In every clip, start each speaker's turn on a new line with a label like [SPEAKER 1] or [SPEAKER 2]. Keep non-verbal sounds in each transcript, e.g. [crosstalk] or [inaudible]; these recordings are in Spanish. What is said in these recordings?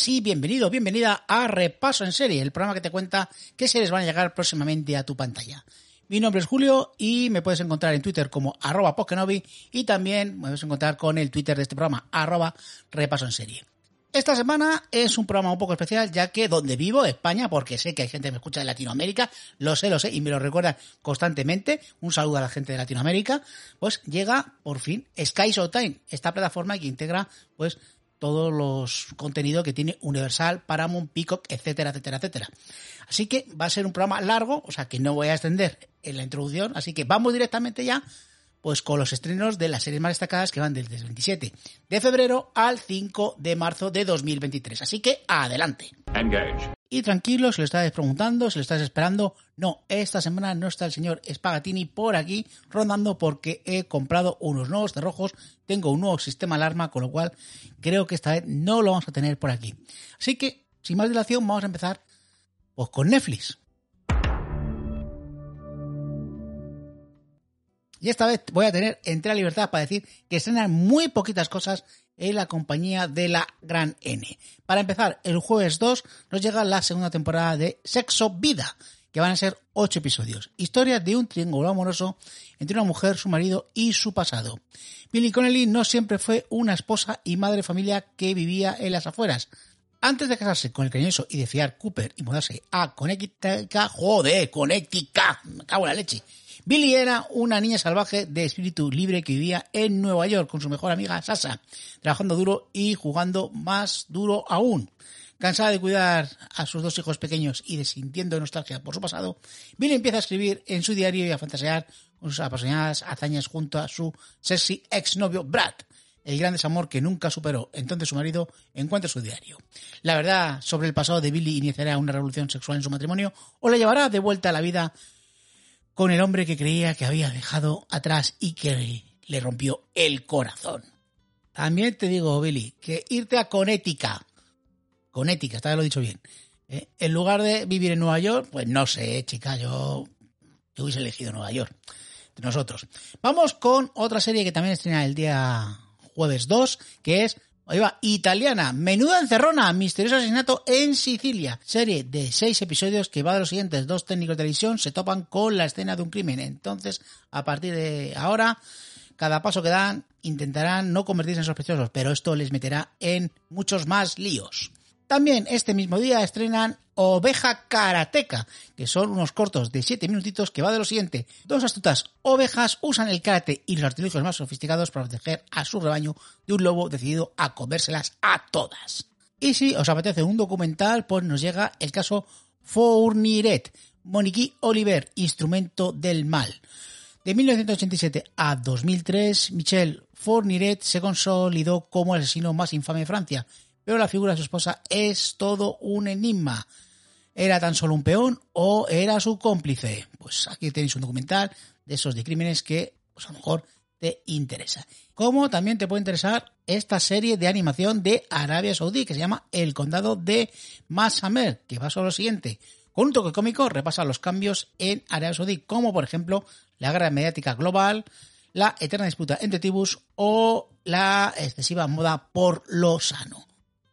[SPEAKER 1] buenas y bienvenido, bienvenida a Repaso en Serie, el programa que te cuenta qué series van a llegar próximamente a tu pantalla. Mi nombre es Julio y me puedes encontrar en Twitter como arroba Pokenovi y también me puedes encontrar con el Twitter de este programa, arroba Repaso en Serie. Esta semana es un programa un poco especial ya que donde vivo, España, porque sé que hay gente que me escucha de Latinoamérica, lo sé, lo sé, y me lo recuerda constantemente, un saludo a la gente de Latinoamérica, pues llega por fin Sky Showtime, esta plataforma que integra pues todos los contenidos que tiene Universal, Paramount, Peacock, etcétera, etcétera, etcétera. Así que va a ser un programa largo, o sea que no voy a extender en la introducción, así que vamos directamente ya pues con los estrenos de las series más destacadas que van desde el 27 de febrero al 5 de marzo de 2023. Así que adelante. Y tranquilo, si lo estás preguntando, si lo estás esperando, no, esta semana no está el señor Spagatini por aquí rondando porque he comprado unos nuevos cerrojos, tengo un nuevo sistema alarma, con lo cual creo que esta vez no lo vamos a tener por aquí. Así que, sin más dilación, vamos a empezar pues con Netflix. Y esta vez voy a tener entera libertad para decir que estrenan muy poquitas cosas en la compañía de la Gran N. Para empezar, el jueves 2 nos llega la segunda temporada de Sexo Vida, que van a ser ocho episodios. Historia de un triángulo amoroso entre una mujer, su marido y su pasado. Billy Connelly no siempre fue una esposa y madre de familia que vivía en las afueras. Antes de casarse con el cariñoso y de fiar Cooper y mudarse a Connecticut, joder, Connecticut, me cago en la leche. Billy era una niña salvaje de espíritu libre que vivía en Nueva York con su mejor amiga Sasa, trabajando duro y jugando más duro aún. Cansada de cuidar a sus dos hijos pequeños y de sintiendo nostalgia por su pasado, Billy empieza a escribir en su diario y a fantasear con sus apasionadas hazañas junto a su sexy exnovio Brad, el gran desamor que nunca superó. Entonces su marido encuentra su diario. La verdad sobre el pasado de Billy iniciará una revolución sexual en su matrimonio o le llevará de vuelta a la vida con el hombre que creía que había dejado atrás y que le rompió el corazón. También te digo, Billy, que irte a Conética, esta vez lo he dicho bien, ¿eh? en lugar de vivir en Nueva York, pues no sé, chica, yo, yo hubiese elegido Nueva York. De nosotros. Vamos con otra serie que también estrena el día jueves 2, que es Ahí va, italiana, menuda encerrona, misterioso asesinato en Sicilia. Serie de seis episodios que va de los siguientes dos técnicos de televisión se topan con la escena de un crimen. Entonces, a partir de ahora, cada paso que dan intentarán no convertirse en sospechosos, pero esto les meterá en muchos más líos. También este mismo día estrenan Oveja Karateca, que son unos cortos de 7 minutitos que va de lo siguiente. Dos astutas ovejas usan el karate y los artilugios más sofisticados para proteger a su rebaño de un lobo decidido a comérselas a todas. Y si os apetece un documental, pues nos llega el caso Fourniret, Monique Oliver, Instrumento del Mal. De 1987 a 2003, Michel Fourniret se consolidó como el asesino más infame de Francia, pero la figura de su esposa es todo un enigma. ¿Era tan solo un peón o era su cómplice? Pues aquí tenéis un documental de esos de crímenes que pues a lo mejor te interesa. Como también te puede interesar esta serie de animación de Arabia Saudí que se llama El Condado de Masamer, que va sobre lo siguiente. Con un toque cómico repasa los cambios en Arabia Saudí, como por ejemplo la guerra mediática global, la eterna disputa entre tribus o la excesiva moda por lo sano.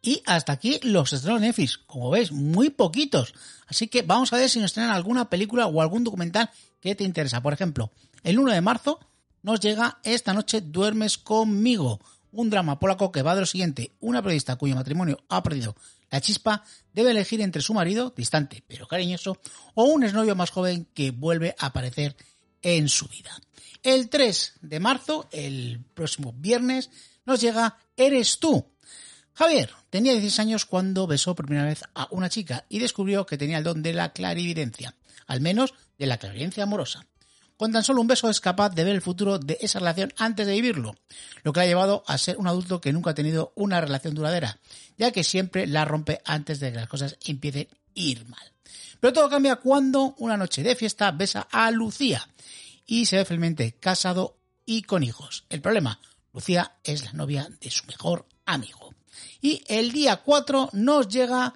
[SPEAKER 1] Y hasta aquí los estrenos de. Como ves, muy poquitos. Así que vamos a ver si nos estrenan alguna película o algún documental que te interesa. Por ejemplo, el 1 de marzo nos llega Esta noche duermes conmigo. Un drama polaco que va de lo siguiente. Una periodista cuyo matrimonio ha perdido la chispa debe elegir entre su marido, distante pero cariñoso, o un exnovio más joven que vuelve a aparecer en su vida. El 3 de marzo, el próximo viernes, nos llega Eres tú. Javier tenía 16 años cuando besó por primera vez a una chica y descubrió que tenía el don de la clarividencia, al menos de la clarividencia amorosa. Con tan solo un beso es capaz de ver el futuro de esa relación antes de vivirlo, lo que ha llevado a ser un adulto que nunca ha tenido una relación duradera, ya que siempre la rompe antes de que las cosas empiecen a ir mal. Pero todo cambia cuando una noche de fiesta besa a Lucía y se ve felizmente casado y con hijos. El problema, Lucía es la novia de su mejor amigo. Y el día 4 nos llega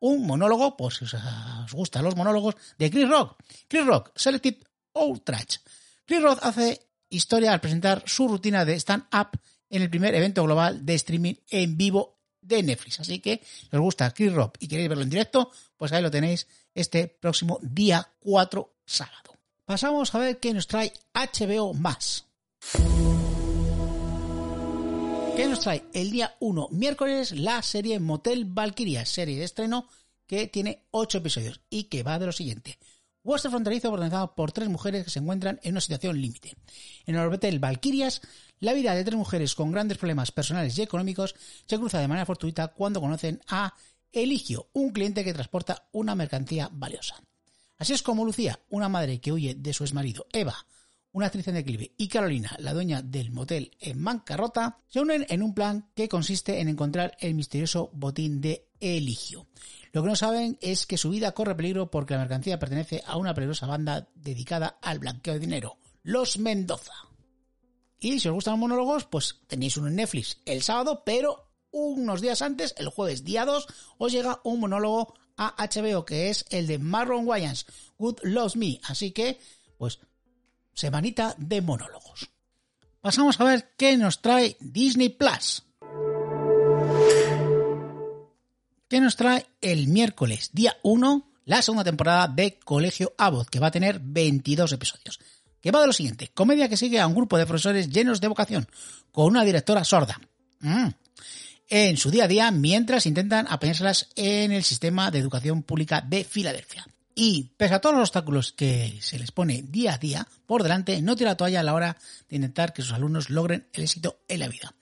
[SPEAKER 1] un monólogo, pues si os gustan los monólogos, de Chris Rock. Chris Rock, Selected Outrage. Chris Rock hace historia al presentar su rutina de stand-up en el primer evento global de streaming en vivo de Netflix. Así que, si os gusta Chris Rock y queréis verlo en directo, pues ahí lo tenéis este próximo día 4 sábado. Pasamos a ver qué nos trae HBO más. ¿Qué nos trae? El día 1, miércoles, la serie Motel Valkyria, serie de estreno que tiene 8 episodios y que va de lo siguiente. Western fronterizo organizado por tres mujeres que se encuentran en una situación límite. En el Hotel Valkyrias, la vida de tres mujeres con grandes problemas personales y económicos se cruza de manera fortuita cuando conocen a Eligio, un cliente que transporta una mercancía valiosa. Así es como Lucía, una madre que huye de su exmarido Eva, una actriz en declive, y Carolina, la dueña del motel en bancarrota, se unen en un plan que consiste en encontrar el misterioso botín de Eligio. Lo que no saben es que su vida corre peligro porque la mercancía pertenece a una peligrosa banda dedicada al blanqueo de dinero, los Mendoza. Y si os gustan los monólogos, pues tenéis uno en Netflix el sábado, pero unos días antes, el jueves día 2, os llega un monólogo a HBO que es el de Marlon Wayans, Good Loves Me. Así que, pues, semanita de monólogos. Pasamos a ver qué nos trae Disney Plus. ¿Qué nos trae el miércoles, día 1, la segunda temporada de Colegio Abbott, que va a tener 22 episodios. Que va de lo siguiente, comedia que sigue a un grupo de profesores llenos de vocación, con una directora sorda. Mm. En su día a día, mientras intentan apañárselas en el sistema de educación pública de Filadelfia. Y, pese a todos los obstáculos que se les pone día a día por delante, no tira toalla a la hora de intentar que sus alumnos logren el éxito en la vida.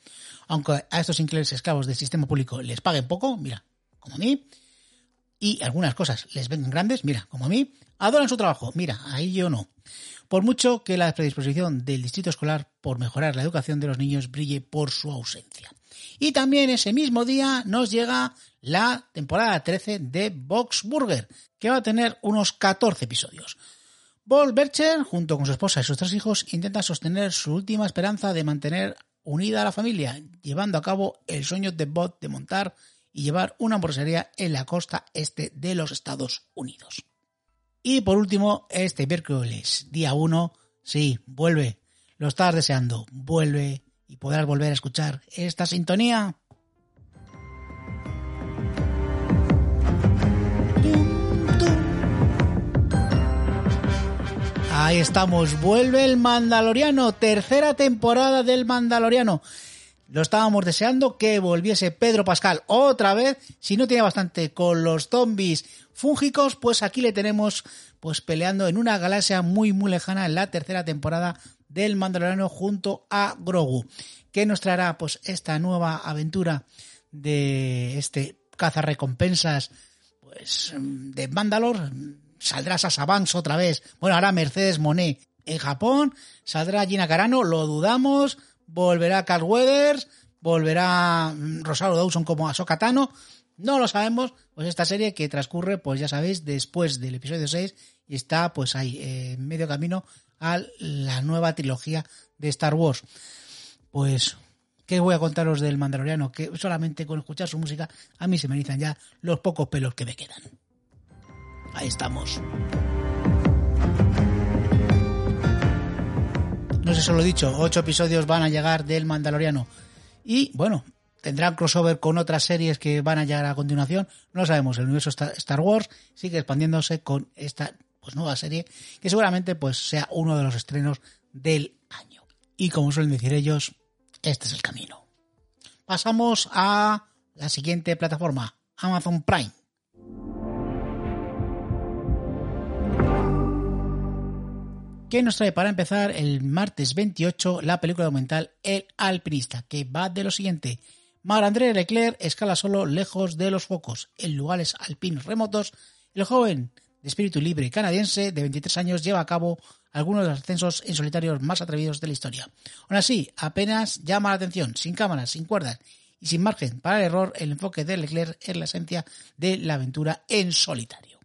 [SPEAKER 1] Aunque a estos increíbles esclavos del sistema público les paguen poco, mira, como a mí, y algunas cosas les ven grandes, mira, como a mí, adoran su trabajo, mira, ahí yo no. Por mucho que la predisposición del distrito escolar por mejorar la educación de los niños brille por su ausencia. Y también ese mismo día nos llega la temporada 13 de Box Burger, que va a tener unos 14 episodios. Paul Bercher, junto con su esposa y sus tres hijos, intenta sostener su última esperanza de mantener unida a la familia, llevando a cabo el sueño de Bob de montar y llevar una hamburguesería en la costa este de los Estados Unidos. Y por último, este miércoles, día 1, sí, vuelve, lo estás deseando, vuelve y podrás volver a escuchar esta sintonía. Ahí estamos, vuelve el Mandaloriano, tercera temporada del Mandaloriano. Lo estábamos deseando que volviese Pedro Pascal otra vez. Si no tiene bastante con los zombies fúngicos, pues aquí le tenemos pues peleando en una galaxia muy muy lejana en la tercera temporada del Mandaloriano junto a Grogu. ¿Qué nos traerá pues esta nueva aventura de este caza recompensas pues de Mandalor? Saldrá Sasa otra vez. Bueno, ahora Mercedes Monet en Japón. Saldrá Gina Carano, lo dudamos volverá Carl Weathers, volverá mm, Rosario Dawson como Ahsoka Tano, no lo sabemos, pues esta serie que transcurre, pues ya sabéis, después del episodio 6 y está pues ahí, en medio camino a la nueva trilogía de Star Wars. Pues, ¿qué voy a contaros del Mandaloriano? Que solamente con escuchar su música a mí se me erizan ya los pocos pelos que me quedan. Ahí estamos. No sé si lo he dicho, ocho episodios van a llegar del Mandaloriano. Y bueno, tendrán crossover con otras series que van a llegar a continuación. No lo sabemos, el universo Star Wars sigue expandiéndose con esta pues, nueva serie que seguramente pues, sea uno de los estrenos del año. Y como suelen decir ellos, este es el camino. Pasamos a la siguiente plataforma, Amazon Prime. Que nos trae para empezar el martes 28 la película documental El Alpinista, que va de lo siguiente. Mar-André Leclerc escala solo lejos de los focos, en lugares alpinos remotos. El joven de espíritu libre canadiense de 23 años lleva a cabo algunos de los ascensos en solitario más atrevidos de la historia. Aún así, apenas llama la atención, sin cámaras, sin cuerdas y sin margen para el error, el enfoque de Leclerc es la esencia de la aventura en solitario.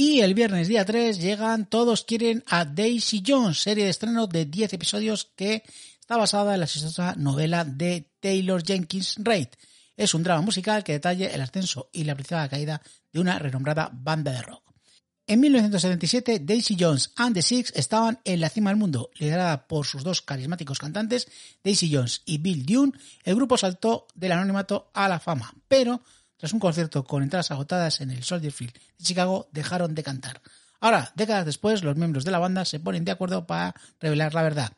[SPEAKER 1] Y el viernes día 3 llegan Todos quieren a Daisy Jones, serie de estreno de 10 episodios que está basada en la exitosa novela de Taylor Jenkins Reid. Es un drama musical que detalla el ascenso y la principal caída de una renombrada banda de rock. En 1977, Daisy Jones and the Six estaban en la cima del mundo. Liderada por sus dos carismáticos cantantes, Daisy Jones y Bill Dune, el grupo saltó del anonimato a la fama, pero tras un concierto con entradas agotadas en el Soldier Field de Chicago, dejaron de cantar. Ahora, décadas después, los miembros de la banda se ponen de acuerdo para revelar la verdad.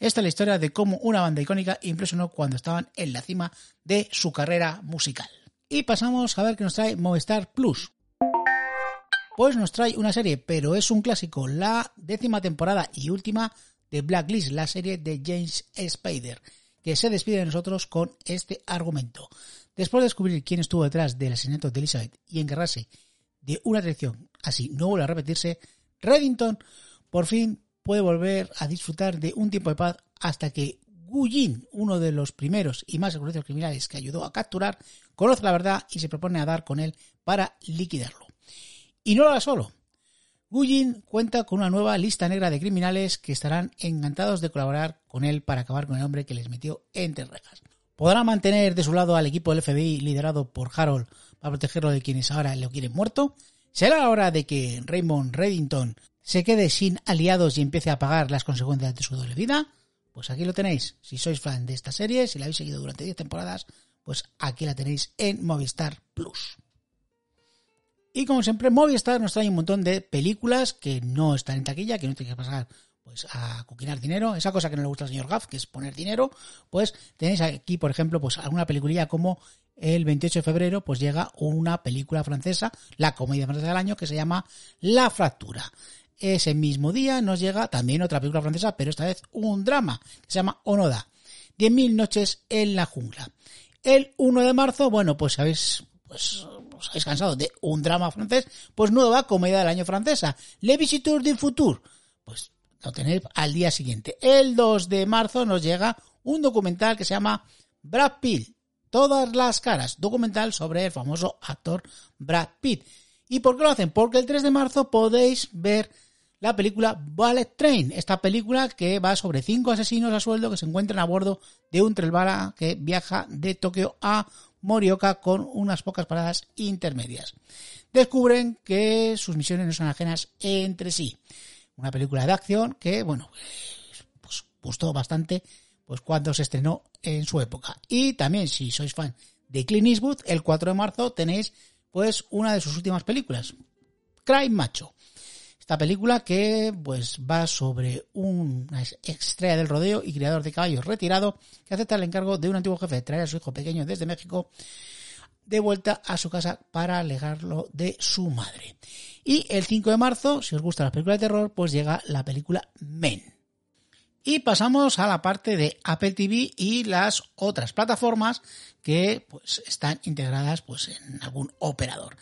[SPEAKER 1] Esta es la historia de cómo una banda icónica impresionó cuando estaban en la cima de su carrera musical. Y pasamos a ver qué nos trae Movistar Plus. Pues nos trae una serie, pero es un clásico, la décima temporada y última de Blacklist, la serie de James Spader, que se despide de nosotros con este argumento. Después de descubrir quién estuvo detrás del asesinato de Elizabeth y encargarse de una traición así no vuelve a repetirse, Reddington por fin puede volver a disfrutar de un tiempo de paz hasta que Gu Jin, uno de los primeros y más reconocidos criminales que ayudó a capturar, conoce la verdad y se propone a dar con él para liquidarlo. Y no lo hará solo. Gu Jin cuenta con una nueva lista negra de criminales que estarán encantados de colaborar con él para acabar con el hombre que les metió entre rejas. ¿Podrá mantener de su lado al equipo del FBI liderado por Harold para protegerlo de quienes ahora lo quieren muerto? ¿Será la hora de que Raymond Reddington se quede sin aliados y empiece a pagar las consecuencias de su doble vida? Pues aquí lo tenéis. Si sois fan de esta serie, si la habéis seguido durante 10 temporadas, pues aquí la tenéis en Movistar Plus. Y como siempre, Movistar nos trae un montón de películas que no están en taquilla, que no tienen que pasar pues a coquinar dinero, esa cosa que no le gusta al señor Gaff, que es poner dinero, pues tenéis aquí, por ejemplo, pues alguna peliculilla como el 28 de febrero, pues llega una película francesa, la comedia francesa del año, que se llama La Fractura. Ese mismo día nos llega también otra película francesa, pero esta vez un drama, que se llama Onoda, 10.000 noches en la jungla. El 1 de marzo, bueno, pues sabéis, pues os habéis cansado de un drama francés, pues nueva comedia del año francesa, Le Visiteur du Futur. Pues lo tenéis al día siguiente. El 2 de marzo nos llega un documental que se llama Brad Pitt, todas las caras, documental sobre el famoso actor Brad Pitt. ¿Y por qué lo hacen? Porque el 3 de marzo podéis ver la película Ballet Train, esta película que va sobre cinco asesinos a sueldo que se encuentran a bordo de un tren que viaja de Tokio a Morioka con unas pocas paradas intermedias. Descubren que sus misiones no son ajenas entre sí. Una película de acción que, bueno, pues gustó bastante pues cuando se estrenó en su época. Y también, si sois fan de Clint Eastwood, el 4 de marzo tenéis pues una de sus últimas películas, Crime Macho. Esta película que pues va sobre una estrella del rodeo y criador de caballos retirado que acepta el encargo de un antiguo jefe de traer a su hijo pequeño desde México de vuelta a su casa para alegarlo de su madre. Y el 5 de marzo, si os gusta la película de terror, pues llega la película Men. Y pasamos a la parte de Apple TV y las otras plataformas que pues, están integradas pues, en algún operador.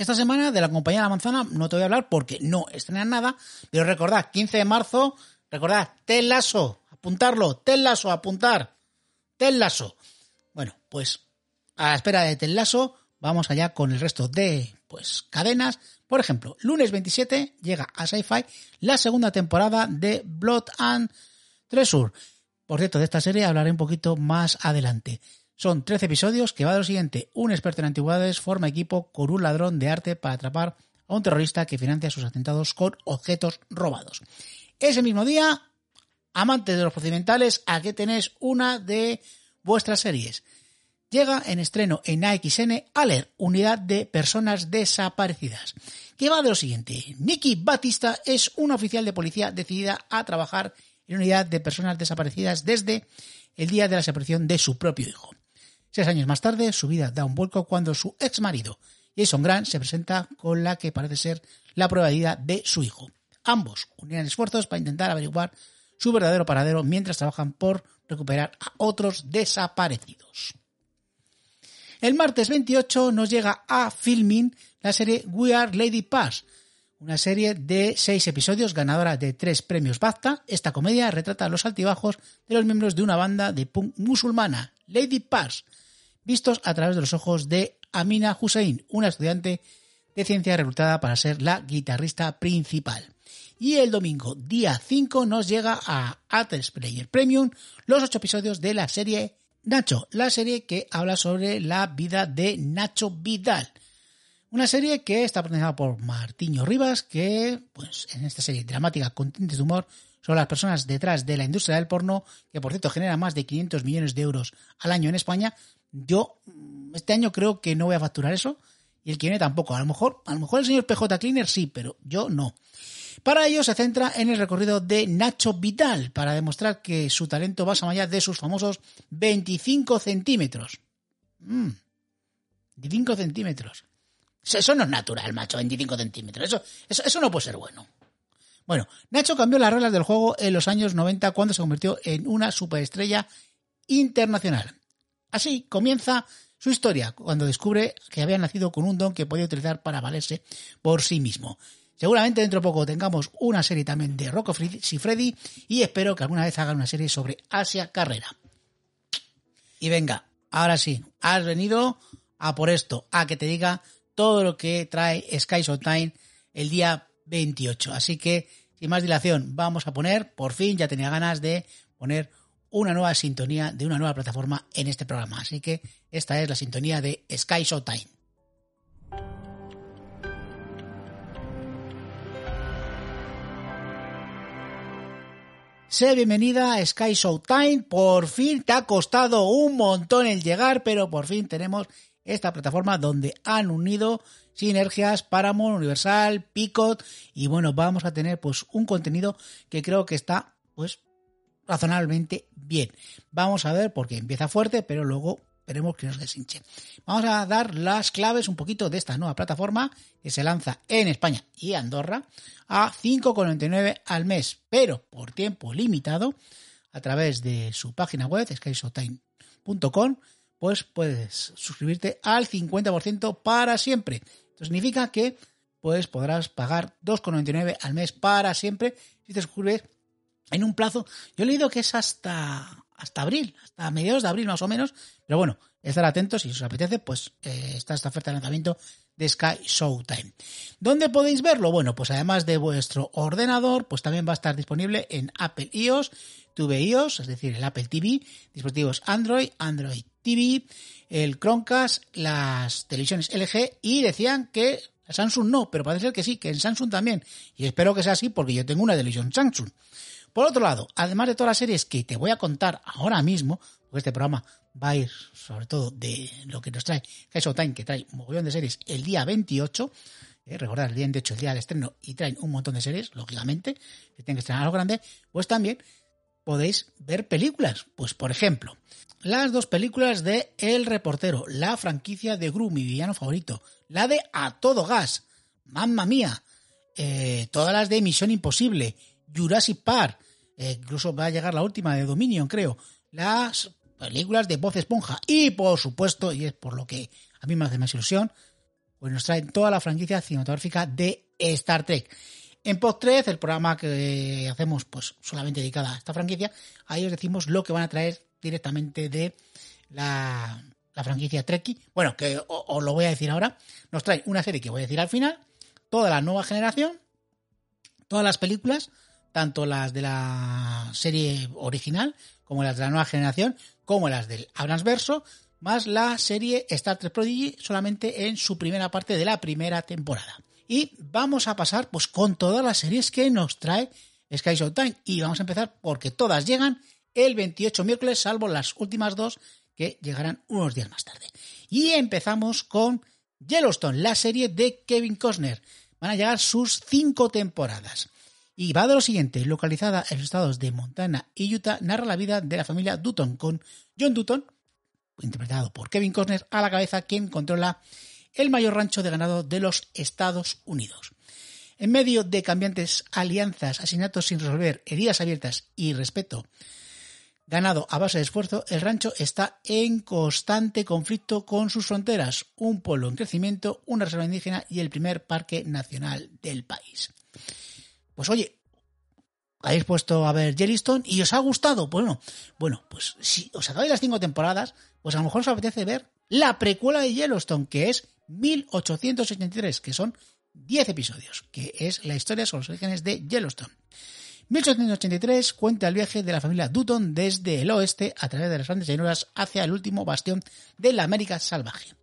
[SPEAKER 1] Esta semana de la compañía de la manzana no te voy a hablar porque no estrenan nada, pero recordad, 15 de marzo, recordad, Telaso, apuntarlo, Telaso, apuntar, Telaso. Bueno, pues a la espera de Telaso, vamos allá con el resto de pues cadenas. Por ejemplo, lunes 27 llega a Sci-Fi la segunda temporada de Blood and Treasure. Por cierto, de esta serie hablaré un poquito más adelante. Son 13 episodios que va de lo siguiente. Un experto en antigüedades forma equipo con un ladrón de arte para atrapar a un terrorista que financia sus atentados con objetos robados. Ese mismo día, amantes de los procedimentales, aquí tenéis una de vuestras series llega en estreno en AXN Alert, Unidad de Personas Desaparecidas, que va de lo siguiente. Nikki Batista es una oficial de policía decidida a trabajar en Unidad de Personas Desaparecidas desde el día de la desaparición de su propio hijo. Seis años más tarde, su vida da un vuelco cuando su ex marido, Jason Grant se presenta con la que parece ser la prueba de vida de su hijo. Ambos unirán esfuerzos para intentar averiguar su verdadero paradero mientras trabajan por recuperar a otros desaparecidos. El martes 28 nos llega a Filming la serie We Are Lady Pass, una serie de seis episodios ganadora de tres premios BAFTA. Esta comedia retrata los altibajos de los miembros de una banda de punk musulmana, Lady Pass, vistos a través de los ojos de Amina Hussein, una estudiante de ciencia reclutada para ser la guitarrista principal. Y el domingo, día 5, nos llega a Atlas Player Premium los ocho episodios de la serie Nacho, la serie que habla sobre la vida de Nacho Vidal. Una serie que está protagonizada por Martiño Rivas, que, pues, en esta serie dramática con tintes de humor, son las personas detrás de la industria del porno, que por cierto genera más de 500 millones de euros al año en España. Yo, mm, este año creo que no voy a facturar eso, y el que tampoco. A lo mejor, a lo mejor el señor PJ Cleaner sí, pero yo no. Para ello se centra en el recorrido de Nacho Vidal, para demostrar que su talento va más allá de sus famosos 25 centímetros. Mm, 25 centímetros. Eso no es natural, macho, 25 centímetros. Eso, eso, no puede ser bueno. Bueno, Nacho cambió las reglas del juego en los años 90 cuando se convirtió en una superestrella internacional. Así comienza su historia cuando descubre que había nacido con un don que podía utilizar para valerse por sí mismo. Seguramente dentro de poco tengamos una serie también de Rocco Freddy y espero que alguna vez hagan una serie sobre Asia Carrera. Y venga, ahora sí, has venido a por esto, a que te diga todo lo que trae Sky Time el día 28. Así que, sin más dilación, vamos a poner, por fin, ya tenía ganas de poner una nueva sintonía de una nueva plataforma en este programa. Así que esta es la sintonía de Sky Time. Sé bienvenida a Sky Time. Por fin te ha costado un montón el llegar, pero por fin tenemos esta plataforma donde han unido sinergias Paramount, Universal, Picot y bueno, vamos a tener pues un contenido que creo que está pues razonablemente bien. Vamos a ver porque empieza fuerte, pero luego veremos que nos deshinche. Vamos a dar las claves un poquito de esta nueva plataforma que se lanza en España y Andorra a 5,99 al mes, pero por tiempo limitado a través de su página web skysotime.com pues puedes suscribirte al 50% para siempre. Esto significa que pues podrás pagar 2,99 al mes para siempre si te suscribes en un plazo. Yo he leído que es hasta, hasta abril, hasta mediados de abril más o menos, pero bueno, estar atentos si os apetece, pues eh, está esta oferta de lanzamiento de Sky Showtime. ¿Dónde podéis verlo? Bueno, pues además de vuestro ordenador, pues también va a estar disponible en Apple iOS, Tube iOS, es decir, el Apple TV, dispositivos Android, Android TV, el Chromecast, las televisiones LG y decían que Samsung no, pero parece ser que sí, que en Samsung también. Y espero que sea así porque yo tengo una televisión Samsung. Por otro lado, además de todas las series que te voy a contar ahora mismo, porque este programa va a ir sobre todo de lo que nos trae Heso Time, que trae un mogollón de series el día 28, eh, recordad el día 28, el día del estreno, y traen un montón de series, lógicamente, que tienen que estrenar a lo grande, pues también podéis ver películas. Pues por ejemplo, las dos películas de El Reportero, la franquicia de Gru, mi villano favorito, la de A Todo Gas, Mamma Mía, eh, todas las de Misión Imposible, Jurassic Park, eh, incluso va a llegar la última de Dominion, creo, las películas de Voz Esponja y por supuesto, y es por lo que a mí me hace más ilusión, pues nos traen toda la franquicia cinematográfica de Star Trek. En Pod 3, el programa que hacemos pues solamente dedicada a esta franquicia, ahí os decimos lo que van a traer directamente de la, franquicia Trekkie. Bueno, que os lo voy a decir ahora. Nos trae una serie que voy a decir al final, toda la nueva generación, todas las películas, tanto las de la serie original como las de la nueva generación, como las del Abrams Verso, más la serie Star Trek Prodigy solamente en su primera parte de la primera temporada. Y vamos a pasar pues con todas las series que nos trae Sky Showtime. Y vamos a empezar porque todas llegan el 28 miércoles, salvo las últimas dos que llegarán unos días más tarde. Y empezamos con Yellowstone, la serie de Kevin Costner. Van a llegar sus cinco temporadas. Y va de lo siguiente, localizada en los estados de Montana y Utah, narra la vida de la familia Dutton con John Dutton, interpretado por Kevin Costner, a la cabeza, quien controla el mayor rancho de ganado de los Estados Unidos. En medio de cambiantes alianzas, asesinatos sin resolver, heridas abiertas y respeto ganado a base de esfuerzo, el rancho está en constante conflicto con sus fronteras, un pueblo en crecimiento, una reserva indígena y el primer parque nacional del país. Pues oye, habéis puesto a ver Yellowstone y os ha gustado. Bueno, bueno, pues si os acabáis las cinco temporadas, pues a lo mejor os apetece ver la precuela de Yellowstone, que es 1883, que son 10 episodios, que es la historia sobre los orígenes de Yellowstone. 1883 cuenta el viaje de la familia Dutton desde el oeste a través de las grandes llanuras hacia el último bastión de la América salvaje.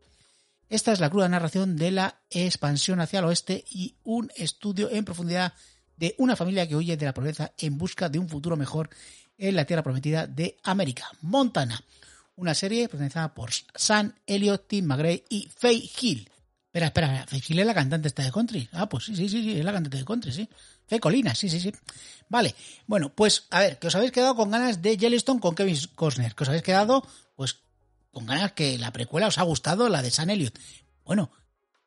[SPEAKER 1] Esta es la cruda narración de la expansión hacia el oeste y un estudio en profundidad de una familia que huye de la pobreza en busca de un futuro mejor en la tierra prometida de América, Montana. Una serie protagonizada por Sam Elliott, Tim McGray y Faye Hill. Espera, espera, Faye Hill es la cantante esta de country. Ah, pues sí, sí, sí, sí, es la cantante de country, sí. Faye Colina, sí, sí, sí. Vale, bueno, pues a ver, que os habéis quedado con ganas de Yellowstone con Kevin Costner, que os habéis quedado, pues, con ganas que la precuela os ha gustado, la de Sam Elliott. Bueno,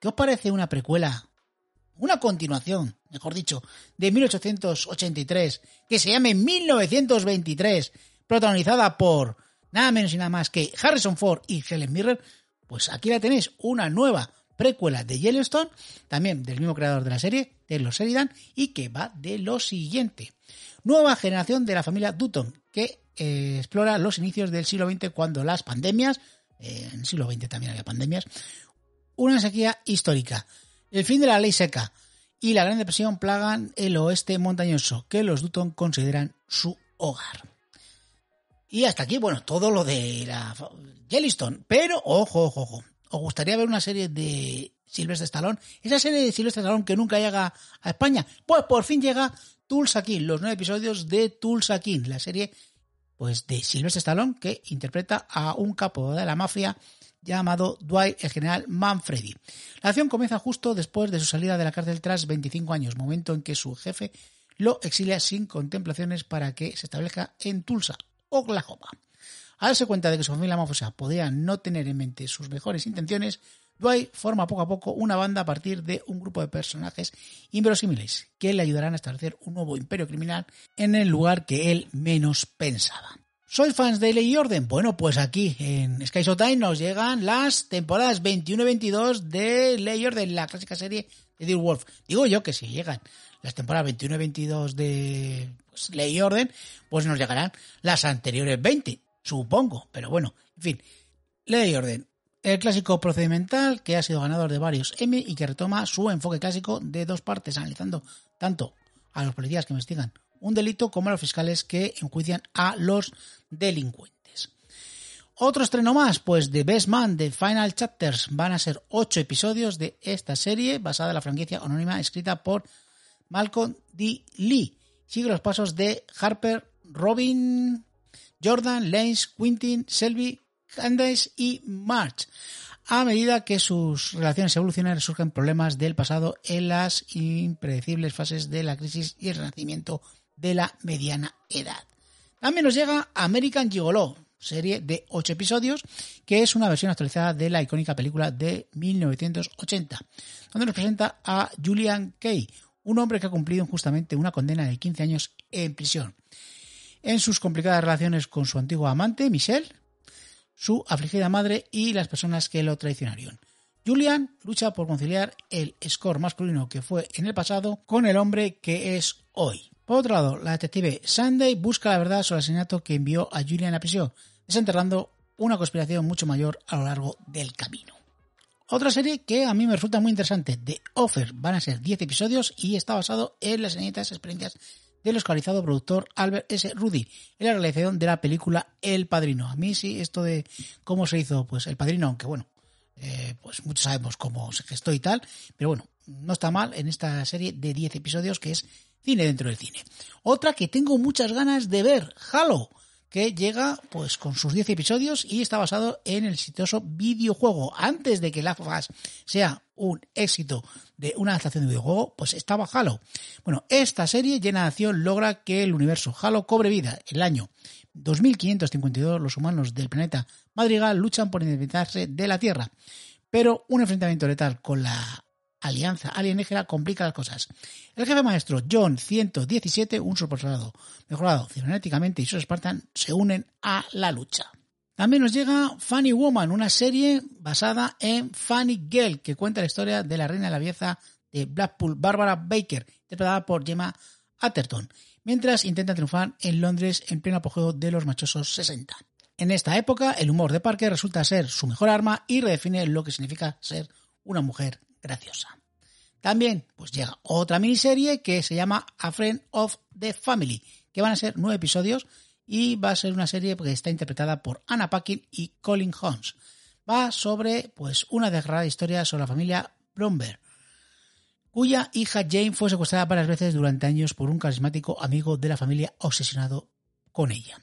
[SPEAKER 1] ¿qué os parece una precuela una continuación, mejor dicho, de 1883, que se llame 1923, protagonizada por nada menos y nada más que Harrison Ford y Helen Mirren, pues aquí la tenéis, una nueva precuela de Yellowstone, también del mismo creador de la serie, de los Sheridan, y que va de lo siguiente. Nueva generación de la familia Dutton, que eh, explora los inicios del siglo XX cuando las pandemias, eh, en el siglo XX también había pandemias, una sequía histórica, el fin de la ley seca y la Gran Depresión plagan el oeste montañoso, que los Dutton consideran su hogar. Y hasta aquí, bueno, todo lo de la Yellowstone. Pero, ojo, ojo, ojo. ¿Os gustaría ver una serie de Silvestre Stallone? Esa serie de Silvestre Stallone que nunca llega a España. Pues por fin llega Tulsa King, los nueve episodios de Tulsa King, la serie pues de Silvestre Stallone que interpreta a un capo de la mafia llamado Dwight el general Manfredi. La acción comienza justo después de su salida de la cárcel tras 25 años, momento en que su jefe lo exilia sin contemplaciones para que se establezca en Tulsa, Oklahoma. Al darse cuenta de que su familia mafiosa podía no tener en mente sus mejores intenciones, Dwight forma poco a poco una banda a partir de un grupo de personajes inverosímiles que le ayudarán a establecer un nuevo imperio criminal en el lugar que él menos pensaba. ¿Sois fans de Ley y Orden? Bueno, pues aquí en Sky Showtime nos llegan las temporadas 21 y 22 de Ley y Orden, la clásica serie de The Wolf. Digo yo que si llegan las temporadas 21 y 22 de pues, Ley y Orden, pues nos llegarán las anteriores 20, supongo. Pero bueno, en fin, Ley y Orden. El clásico procedimental que ha sido ganador de varios Emmy y que retoma su enfoque clásico de dos partes, analizando tanto a los policías que investigan un delito como los fiscales que enjuician a los delincuentes. Otro estreno más, pues The Best Man de Final Chapters van a ser ocho episodios de esta serie basada en la franquicia anónima escrita por Malcolm D. Lee. Sigue los pasos de Harper, Robin, Jordan, Lance, Quintin, Selby, Candace y March. A medida que sus relaciones evolucionan, surgen problemas del pasado en las impredecibles fases de la crisis y el renacimiento de la mediana edad. También nos llega American Gigolo, serie de 8 episodios, que es una versión actualizada de la icónica película de 1980, donde nos presenta a Julian Kay, un hombre que ha cumplido injustamente una condena de 15 años en prisión. En sus complicadas relaciones con su antiguo amante, Michelle, su afligida madre y las personas que lo traicionaron. Julian lucha por conciliar el score masculino que fue en el pasado con el hombre que es hoy. Por otro lado, la detective Sunday busca la verdad sobre el asesinato que envió a Julian a prisión, desenterrando una conspiración mucho mayor a lo largo del camino. Otra serie que a mí me resulta muy interesante, The Offer, van a ser 10 episodios y está basado en las añetas experiencias del oscarizado productor Albert S. Rudy en la realización de la película El Padrino. A mí sí, esto de cómo se hizo pues El Padrino, aunque bueno, eh, pues muchos sabemos cómo se gestó y tal, pero bueno, no está mal en esta serie de 10 episodios que es cine dentro del cine. Otra que tengo muchas ganas de ver, Halo, que llega pues con sus 10 episodios y está basado en el exitoso videojuego. Antes de que Last of sea un éxito de una adaptación de videojuego, pues estaba Halo. Bueno, esta serie llena de acción logra que el universo Halo cobre vida. El año 2552 los humanos del planeta Madrigal luchan por independizarse de la Tierra. pero un enfrentamiento letal con la alianza alienígena complica las cosas. El jefe maestro John 117, un supersoldado mejorado cibernéticamente y su Spartan se unen a la lucha. También nos llega Funny Woman, una serie basada en Funny Girl, que cuenta la historia de la reina de la belleza de Blackpool, Barbara Baker, interpretada por Gemma Atherton, mientras intenta triunfar en Londres en pleno apogeo de los machosos 60. En esta época, el humor de Parker resulta ser su mejor arma y redefine lo que significa ser una mujer graciosa. También pues llega otra miniserie que se llama A Friend of the Family, que van a ser nueve episodios y va a ser una serie que está interpretada por Anna Paquin y Colin Holmes. Va sobre pues una desgarrada historia sobre la familia Bromberg, cuya hija Jane fue secuestrada varias veces durante años por un carismático amigo de la familia obsesionado con ella.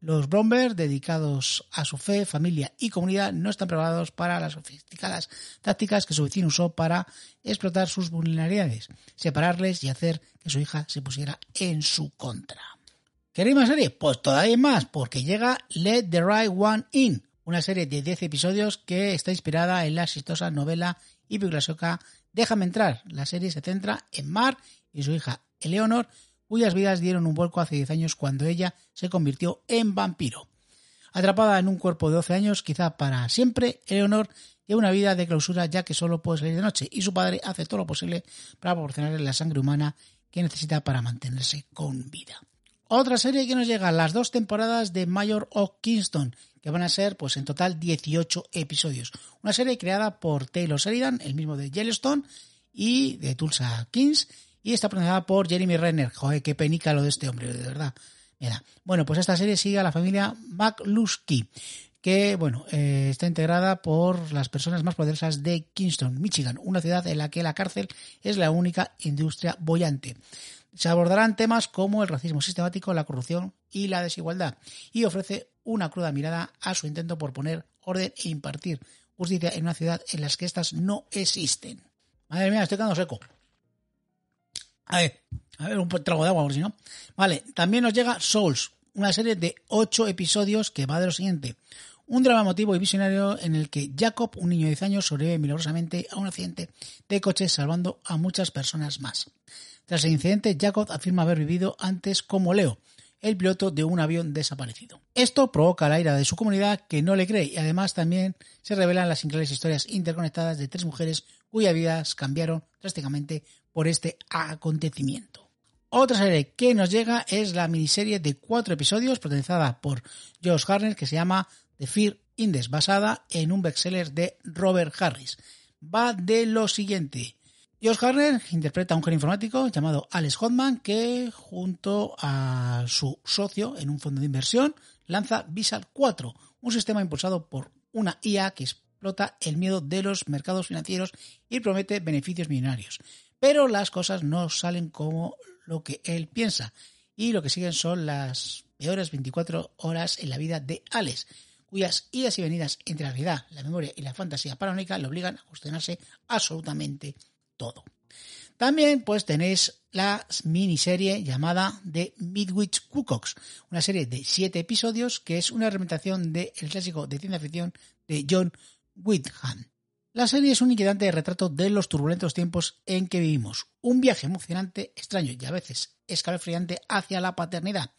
[SPEAKER 1] Los Bromberg, dedicados a su fe, familia y comunidad, no están preparados para las sofisticadas tácticas que su vecino usó para explotar sus vulnerabilidades, separarles y hacer que su hija se pusiera en su contra. ¿Queréis más serie? Pues todavía más, porque llega Let the Right One In, una serie de 10 episodios que está inspirada en la exitosa novela y Déjame entrar. La serie se centra en Mar y su hija Eleonor, cuyas vidas dieron un vuelco hace 10 años cuando ella se convirtió en vampiro. Atrapada en un cuerpo de 12 años, quizá para siempre, Eleonor lleva una vida de clausura ya que solo puede salir de noche y su padre hace todo lo posible para proporcionarle la sangre humana que necesita para mantenerse con vida. Otra serie que nos llega, las dos temporadas de Mayor of Kingston, que van a ser pues en total 18 episodios. Una serie creada por Taylor Sheridan, el mismo de Yellowstone y de Tulsa Kings, y está pronunciada por Jeremy Renner. Joder, qué penica lo de este hombre, de verdad. Bueno, pues esta serie sigue a la familia McLusky, que bueno, eh, está integrada por las personas más poderosas de Kingston, Michigan, una ciudad en la que la cárcel es la única industria bollante. Se abordarán temas como el racismo sistemático, la corrupción y la desigualdad, y ofrece una cruda mirada a su intento por poner orden e impartir justicia en una ciudad en la que éstas no existen. Madre mía, estoy quedando seco. A ver, a ver, un trago de agua, por si no. Vale, también nos llega Souls, una serie de ocho episodios que va de lo siguiente. Un drama emotivo y visionario en el que Jacob, un niño de 10 años, sobrevive milagrosamente a un accidente de coche salvando a muchas personas más. Tras el incidente, Jacob afirma haber vivido antes como Leo, el piloto de un avión desaparecido. Esto provoca la ira de su comunidad que no le cree y además también se revelan las increíbles historias interconectadas de tres mujeres cuyas vidas cambiaron drásticamente por este acontecimiento. Otra serie que nos llega es la miniserie de cuatro episodios protagonizada por Josh Garner que se llama The Fear Index, basada en un bestseller de Robert Harris. Va de lo siguiente. Josh Garner interpreta a un genio informático llamado Alex Hodman que junto a su socio en un fondo de inversión lanza Visal 4, un sistema impulsado por una IA que explota el miedo de los mercados financieros y promete beneficios millonarios. Pero las cosas no salen como lo que él piensa y lo que siguen son las peores 24 horas en la vida de Alex, cuyas idas y venidas entre la realidad, la memoria y la fantasía paranoica le obligan a cuestionarse absolutamente todo. También pues tenéis la miniserie llamada The Midwich Cookocks, una serie de siete episodios que es una representación del clásico de ciencia ficción de John Whitham. La serie es un inquietante retrato de los turbulentos tiempos en que vivimos. Un viaje emocionante, extraño y a veces escalofriante hacia la paternidad,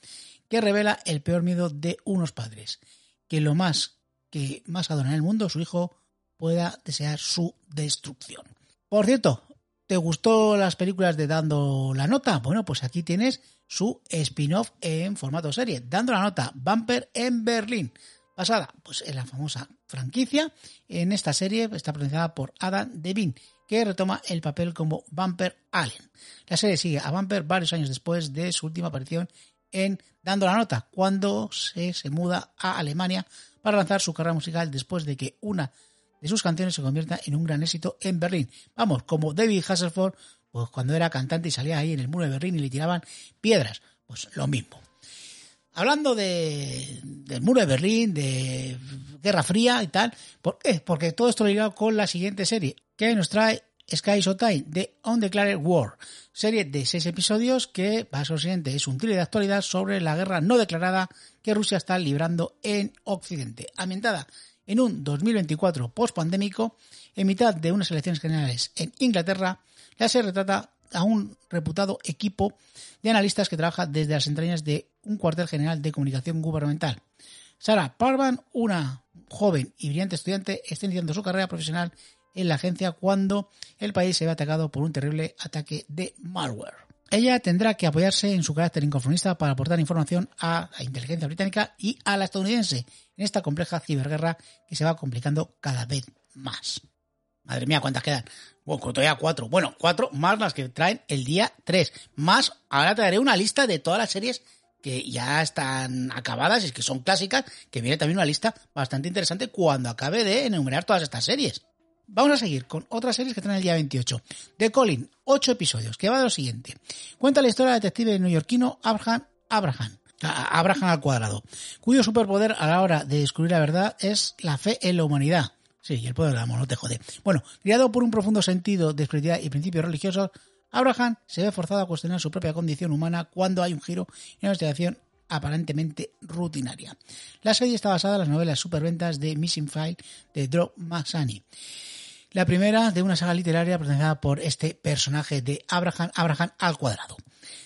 [SPEAKER 1] que revela el peor miedo de unos padres, que lo más que más adoran en el mundo, su hijo pueda desear su destrucción. Por cierto, ¿te gustó las películas de Dando la Nota? Bueno, pues aquí tienes su spin-off en formato serie, Dando la Nota, Bumper en Berlín basada pues, en la famosa franquicia. En esta serie está protagonizada por Adam Devine, que retoma el papel como Bumper Allen. La serie sigue a Bumper varios años después de su última aparición en Dando la Nota, cuando se, se muda a Alemania para lanzar su carrera musical después de que una de sus canciones se convierta en un gran éxito en Berlín. Vamos, como David Hasselhoff, pues cuando era cantante y salía ahí en el muro de Berlín y le tiraban piedras, pues lo mismo. Hablando de, del muro de Berlín, de Guerra Fría y tal, ¿por qué? Porque todo esto lo ligado con la siguiente serie, que nos trae Sky Showtime, The Undeclared War, serie de seis episodios que, para lo siguiente, es un thriller de actualidad sobre la guerra no declarada que Rusia está librando en Occidente. Ambientada en un 2024 post-pandémico, En mitad de unas elecciones generales en Inglaterra, la serie retrata a un reputado equipo de analistas que trabaja desde las entrañas de un cuartel general de comunicación gubernamental. Sarah Parvan, una joven y brillante estudiante, está iniciando su carrera profesional en la agencia cuando el país se ve atacado por un terrible ataque de malware. Ella tendrá que apoyarse en su carácter inconformista para aportar información a la inteligencia británica y a la estadounidense en esta compleja ciberguerra que se va complicando cada vez más. Madre mía, ¿cuántas quedan? Bueno, todavía cuatro. Bueno, cuatro más las que traen el día 3. Más, ahora traeré una lista de todas las series que ya están acabadas y que son clásicas, que viene también una lista bastante interesante cuando acabe de enumerar todas estas series. Vamos a seguir con otras series que traen el día 28. The Colin, 8 episodios, que va de lo siguiente. Cuenta la historia del detective neoyorquino Abraham Abraham, Abraham al cuadrado, cuyo superpoder a la hora de descubrir la verdad es la fe en la humanidad. Sí, el poder del amor, no te jode. Bueno, criado por un profundo sentido de espiritualidad y principios religiosos, Abraham se ve forzado a cuestionar su propia condición humana cuando hay un giro en la investigación aparentemente rutinaria. La serie está basada en las novelas superventas de Missing File de Drop Masani. La primera de una saga literaria protagonizada por este personaje de Abraham, Abraham al cuadrado.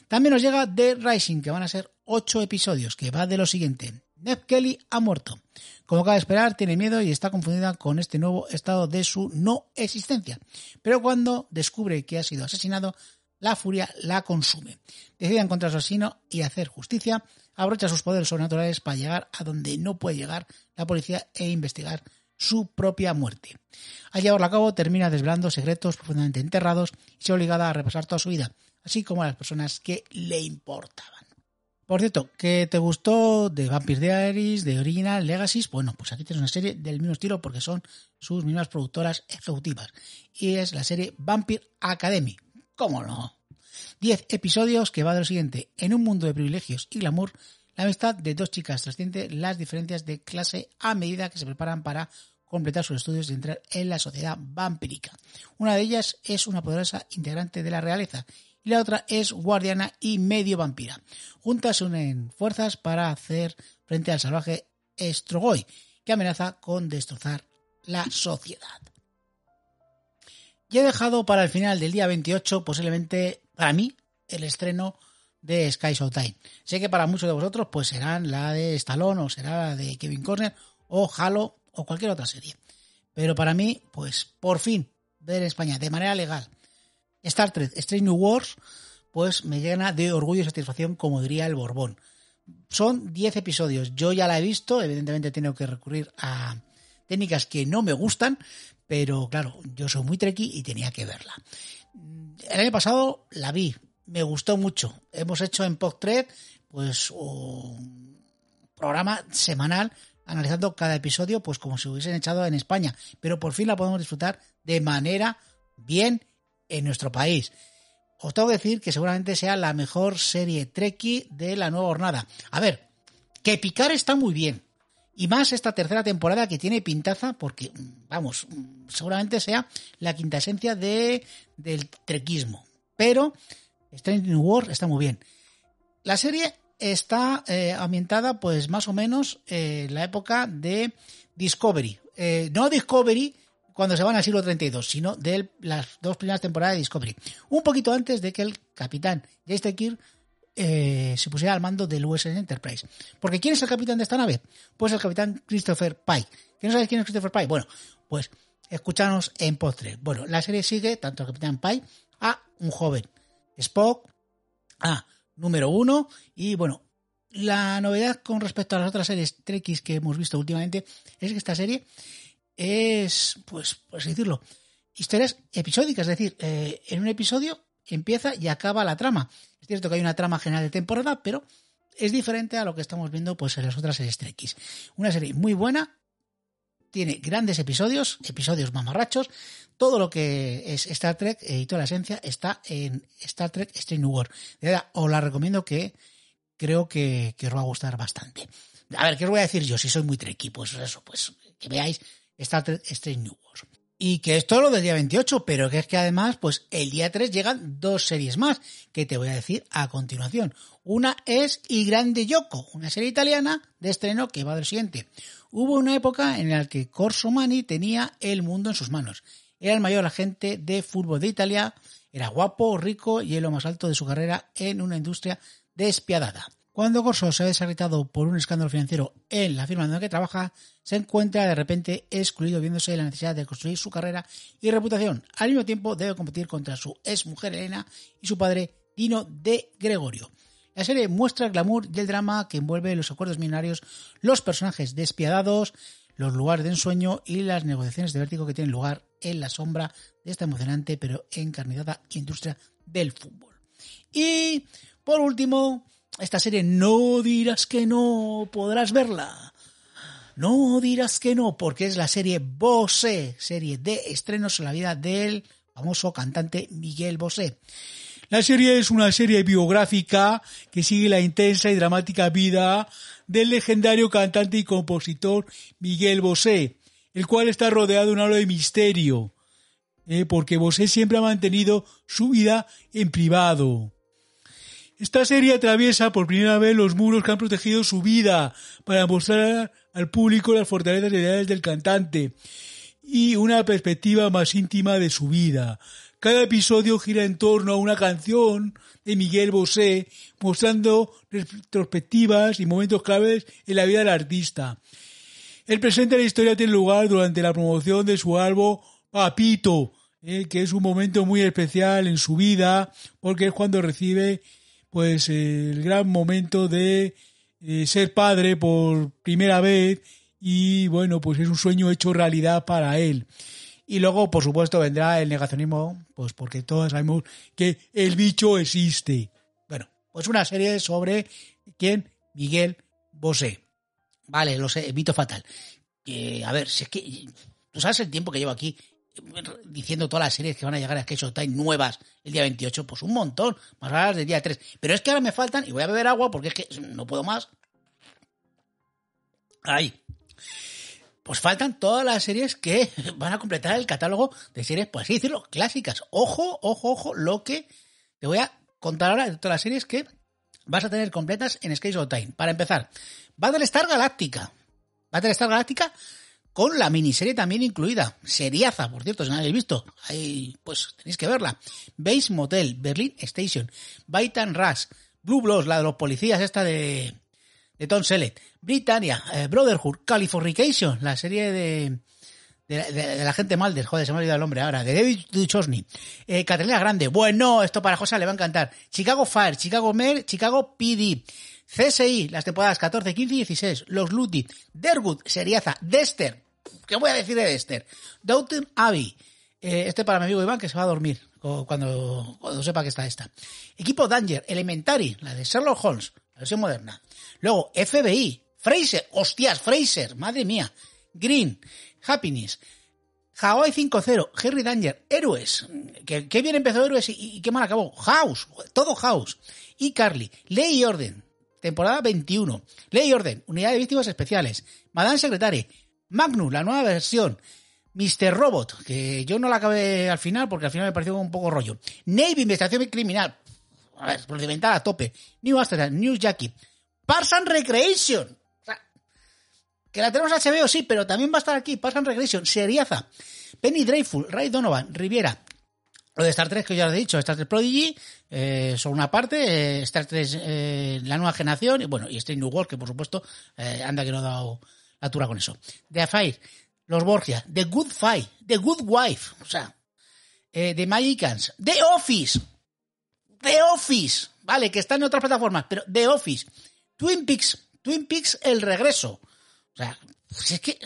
[SPEAKER 1] También nos llega The Rising, que van a ser ocho episodios, que va de lo siguiente. Ned Kelly ha muerto. Como cabe esperar, tiene miedo y está confundida con este nuevo estado de su no existencia. Pero cuando descubre que ha sido asesinado, la furia la consume. Decide encontrar a su asesino y hacer justicia, abrocha sus poderes sobrenaturales para llegar a donde no puede llegar la policía e investigar su propia muerte. Al llevarlo a cabo, termina desvelando secretos profundamente enterrados y se obligada a repasar toda su vida, así como a las personas que le importaban. Por cierto, ¿qué te gustó de Vampire Diaries, de Original Legacies? Bueno, pues aquí tienes una serie del mismo estilo porque son sus mismas productoras ejecutivas. Y es la serie Vampire Academy. ¿Cómo no? Diez episodios que va de lo siguiente. En un mundo de privilegios y glamour, la amistad de dos chicas trasciende las diferencias de clase a medida que se preparan para completar sus estudios y entrar en la sociedad vampírica. Una de ellas es una poderosa integrante de la realeza y la otra es guardiana y medio vampira. Juntas unen fuerzas para hacer frente al salvaje Strogoy, que amenaza con destrozar la sociedad. Y he dejado para el final del día 28 posiblemente para mí el estreno de Sky Showtime. Sé que para muchos de vosotros pues serán la de Stallone o será la de Kevin Corner o Halo o cualquier otra serie. Pero para mí, pues por fin ver España de manera legal Star Trek Strange New Wars, pues me llena de orgullo y satisfacción, como diría el Borbón. Son 10 episodios. Yo ya la he visto, evidentemente tengo que recurrir a técnicas que no me gustan, pero claro, yo soy muy treki y tenía que verla. El año pasado la vi, me gustó mucho. Hemos hecho en Pod3 pues un programa semanal analizando cada episodio pues como si hubiesen echado en España, pero por fin la podemos disfrutar de manera bien en nuestro país. Os tengo que decir que seguramente sea la mejor serie Treki de la nueva jornada. A ver, que picar está muy bien. Y más esta tercera temporada que tiene pintaza porque, vamos, seguramente sea la quinta esencia de, del trequismo. Pero Strange New World está muy bien. La serie está eh, ambientada pues más o menos en la época de Discovery. Eh, no Discovery cuando se van al siglo 32, sino de las dos primeras temporadas de Discovery. Un poquito antes de que el capitán Jason Kirk eh, se pusiera al mando del USS Enterprise. Porque ¿quién es el capitán de esta nave? Pues el capitán Christopher Pike. ¿Que no sabéis quién es Christopher Pike? Bueno, pues escúchanos en postre. Bueno, la serie sigue tanto al capitán Pike a un joven Spock, a número uno, y bueno, la novedad con respecto a las otras series Trekkies que hemos visto últimamente es que esta serie es, pues, por así decirlo, historias episódicas, es decir, eh, en un episodio empieza y acaba la trama. Es cierto que hay una trama general de temporada, pero es diferente a lo que estamos viendo pues, en las otras series Trekkies. Una serie muy buena, tiene grandes episodios, episodios mamarrachos, todo lo que es Star Trek eh, y toda la esencia está en Star Trek Strange World. De verdad, os la recomiendo que creo que, que, os va a gustar bastante. A ver, ¿qué os voy a decir yo? Si soy muy Trekkie, pues eso, pues que veáis Star Trek Strange. Y que es todo lo del día 28, pero que es que además, pues el día 3 llegan dos series más, que te voy a decir a continuación. Una es I Grande Yoko, una serie italiana de estreno que va del siguiente. Hubo una época en la que Corso Mani tenía el mundo en sus manos. era el mayor agente de fútbol de Italia, era guapo, rico y en lo más alto de su carrera en una industria despiadada. Cuando Corso se ve desarritado por un escándalo financiero en la firma en la que trabaja, se encuentra de repente excluido viéndose la necesidad de construir su carrera y reputación. Al mismo tiempo debe competir contra su ex mujer Elena y su padre Dino de Gregorio. La serie muestra el glamour y el drama que envuelve los acuerdos millonarios, los personajes despiadados, los lugares de ensueño y las negociaciones de vértigo que tienen lugar en la sombra de esta emocionante pero encarnizada industria del fútbol. Y por último, esta serie no dirás que no, podrás verla. No dirás que no, porque es la serie Bosé, serie de estrenos en la vida del famoso cantante Miguel Bosé. La serie es una serie biográfica que sigue la intensa y dramática vida del legendario cantante y compositor Miguel Bosé, el cual está rodeado de un halo de misterio, eh, porque Bosé siempre ha mantenido su vida en privado. Esta serie atraviesa por primera vez los muros que han protegido su vida para mostrar al público las fortalezas ideales del cantante y una perspectiva más íntima de su vida. Cada episodio gira en torno a una canción de Miguel Bosé, mostrando retrospectivas y momentos claves en la vida del artista. El presente de la historia tiene lugar durante la promoción de su álbum Papito, eh, que es un momento muy especial en su vida, porque es cuando recibe pues el gran momento de eh, ser padre por primera vez y bueno, pues es un sueño hecho realidad para él. Y luego, por supuesto, vendrá el negacionismo, pues porque todos sabemos que el bicho existe. Bueno, pues una serie sobre quién, Miguel Bosé. Vale, lo sé, mito fatal. a ver, si es que tú sabes el tiempo que llevo aquí diciendo todas las series que van a llegar a Sketch Time nuevas el día 28, pues un montón, más raras del día 3. Pero es que ahora me faltan, y voy a beber agua porque es que no puedo más. Ahí. Pues faltan todas las series que [laughs] van a completar el catálogo de series, por así decirlo, clásicas. Ojo, ojo, ojo, lo que te voy a contar ahora de todas las series que vas a tener completas en Sketch Time. Para empezar, Battlestar Galáctica. Battlestar Galáctica con la miniserie también incluida. Seriaza, por cierto, si no la habéis visto, ahí, pues tenéis que verla. Base Motel, Berlin Station, Baitan Rush, Blue Bloods, la de los policías, esta de, de Tom Selleck, Britannia, eh, Brotherhood, Californication, la serie de, de, la gente Malder, joder, se me ha olvidado el nombre ahora, de David Duchovny, eh, Catalina Grande, bueno, esto para José le va a encantar, Chicago Fire, Chicago Mer, Chicago PD, CSI, las temporadas 14, 15 y 16, Los Lutti, Derwood, Seriaza, Dexter, ¿Qué voy a decir de Esther? Downton Abbey. Eh, este para mi amigo Iván que se va a dormir cuando, sepa que está esta. Equipo Danger, Elementary, la de Sherlock Holmes, la versión moderna. Luego FBI, Fraser, hostias, Fraser, madre mía. Green, Happiness, Hawaii 5-0, Harry Danger, Héroes, que, bien empezó Héroes y, qué mal acabó. House, todo House. Y Carly, Ley y Orden, temporada 21. Ley y Orden, Unidad de Víctimas Especiales. Madame Secretary, Magnus, la nueva versión. Mr. Robot, que yo no la acabé al final porque al final me pareció un poco rollo. Navy, investigación criminal. A ver, procedimental a tope. New Amsterdam, News Jackie. Parks Recreation. Que la tenemos HBO, sí, pero también va a estar aquí. Parks and Recreation, seriaza. Penny Dreyfus, Ray Donovan, Riviera. Lo de Star Trek que ya os he dicho, Star Trek Prodigy, eh, son una parte, eh, Star Trek eh, la nueva generación, y bueno, y Strange New World, que por supuesto, anda que no ha dado altura con eso. The Affair, Los Borgia, The Good Fight, The Good Wife, o sea, eh, The Magicans, The Office, The Office, vale, que está en otras plataformas, pero The Office, Twin Peaks, Twin Peaks El Regreso, o sea, pues es que,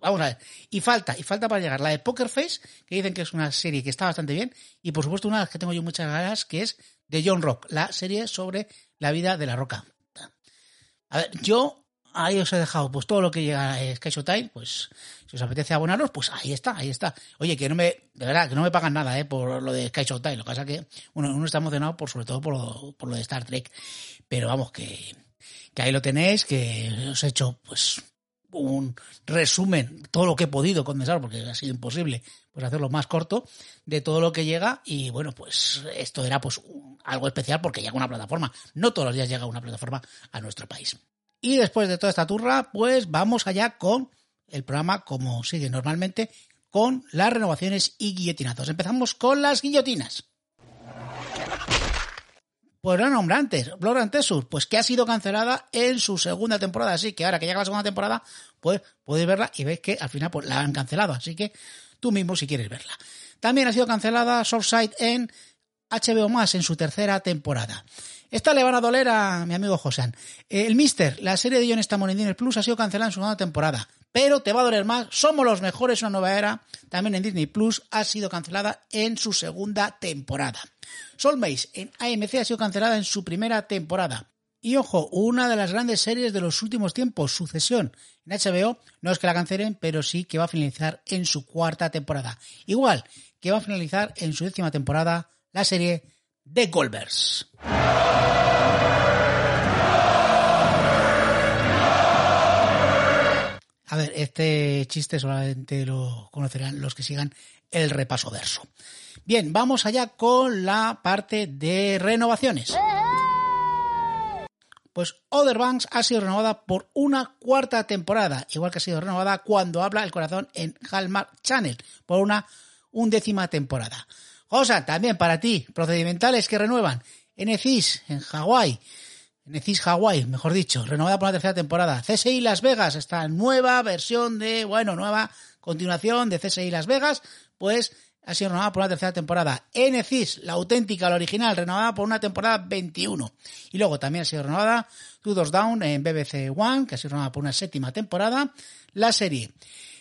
[SPEAKER 1] vamos a ver, y falta, y falta para llegar la de Poker Face, que dicen que es una serie que está bastante bien, y por supuesto una que tengo yo muchas ganas, que es de John Rock, la serie sobre la vida de la roca. A ver, yo ahí os he dejado pues todo lo que llega a Sky Time, pues si os apetece abonaros, pues ahí está, ahí está. Oye, que no me, de verdad, que no me pagan nada, eh, por lo de Sky Time. Lo que pasa es que uno, uno está emocionado por, sobre todo por lo, por lo de Star Trek. Pero vamos, que, que ahí lo tenéis, que os he hecho, pues, un resumen, todo lo que he podido condensar, porque ha sido imposible, pues hacerlo más corto, de todo lo que llega, y bueno, pues esto era pues algo especial porque llega una plataforma. No todos los días llega una plataforma a nuestro país. Y después de toda esta turra, pues vamos allá con el programa como sigue normalmente, con las renovaciones y guillotinazos. Empezamos con las guillotinas. Pues lo nombra antes, pues que ha sido cancelada en su segunda temporada. Así que ahora que llega la segunda temporada, pues podéis verla y veis que al final pues, la han cancelado. Así que tú mismo si quieres verla. También ha sido cancelada Soulside en HBO en su tercera temporada. Esta le van a doler a mi amigo Josan. El Mister, la serie de John Stamon en Disney Plus ha sido cancelada en su segunda temporada. Pero te va a doler más. Somos los mejores, una nueva era. También en Disney Plus ha sido cancelada en su segunda temporada. Soulmates en AMC ha sido cancelada en su primera temporada. Y ojo, una de las grandes series de los últimos tiempos, Sucesión, en HBO, no es que la cancelen, pero sí que va a finalizar en su cuarta temporada. Igual que va a finalizar en su décima temporada la serie The Goldbergs. A ver, este chiste solamente lo conocerán los que sigan el repaso verso. Bien, vamos allá con la parte de renovaciones. Pues Other Banks ha sido renovada por una cuarta temporada, igual que ha sido renovada cuando habla el corazón en Hallmark Channel, por una undécima temporada. Cosa también para ti, procedimentales que renuevan. NCIS en Hawái, NCIS Hawái, mejor dicho, renovada por una tercera temporada. CSI Las Vegas, esta nueva versión de, bueno, nueva continuación de CSI Las Vegas, pues ha sido renovada por una tercera temporada. NCIS, la auténtica, la original, renovada por una temporada 21. Y luego también ha sido renovada Two Down en BBC One, que ha sido renovada por una séptima temporada. La serie